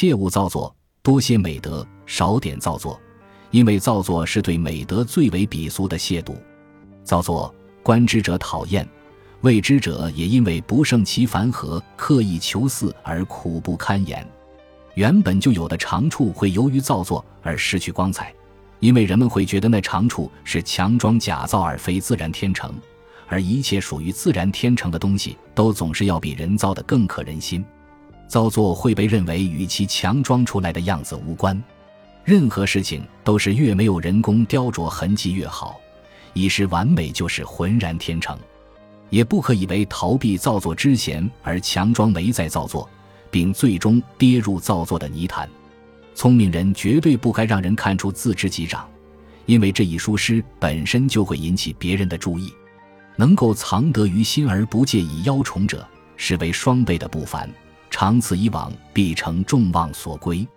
切勿造作，多些美德，少点造作，因为造作是对美德最为鄙俗的亵渎。造作观之者讨厌，谓之者也因为不胜其烦和，刻意求似而苦不堪言。原本就有的长处会由于造作而失去光彩，因为人们会觉得那长处是强装假造而非自然天成，而一切属于自然天成的东西都总是要比人造的更可人心。造作会被认为与其强装出来的样子无关。任何事情都是越没有人工雕琢痕迹越好，以是完美就是浑然天成。也不可以为逃避造作之嫌而强装没在造作。并最终跌入造作的泥潭。聪明人绝对不该让人看出自知己长，因为这一疏失本身就会引起别人的注意。能够藏得于心而不介意邀宠者，是为双倍的不凡。长此以往，必成众望所归。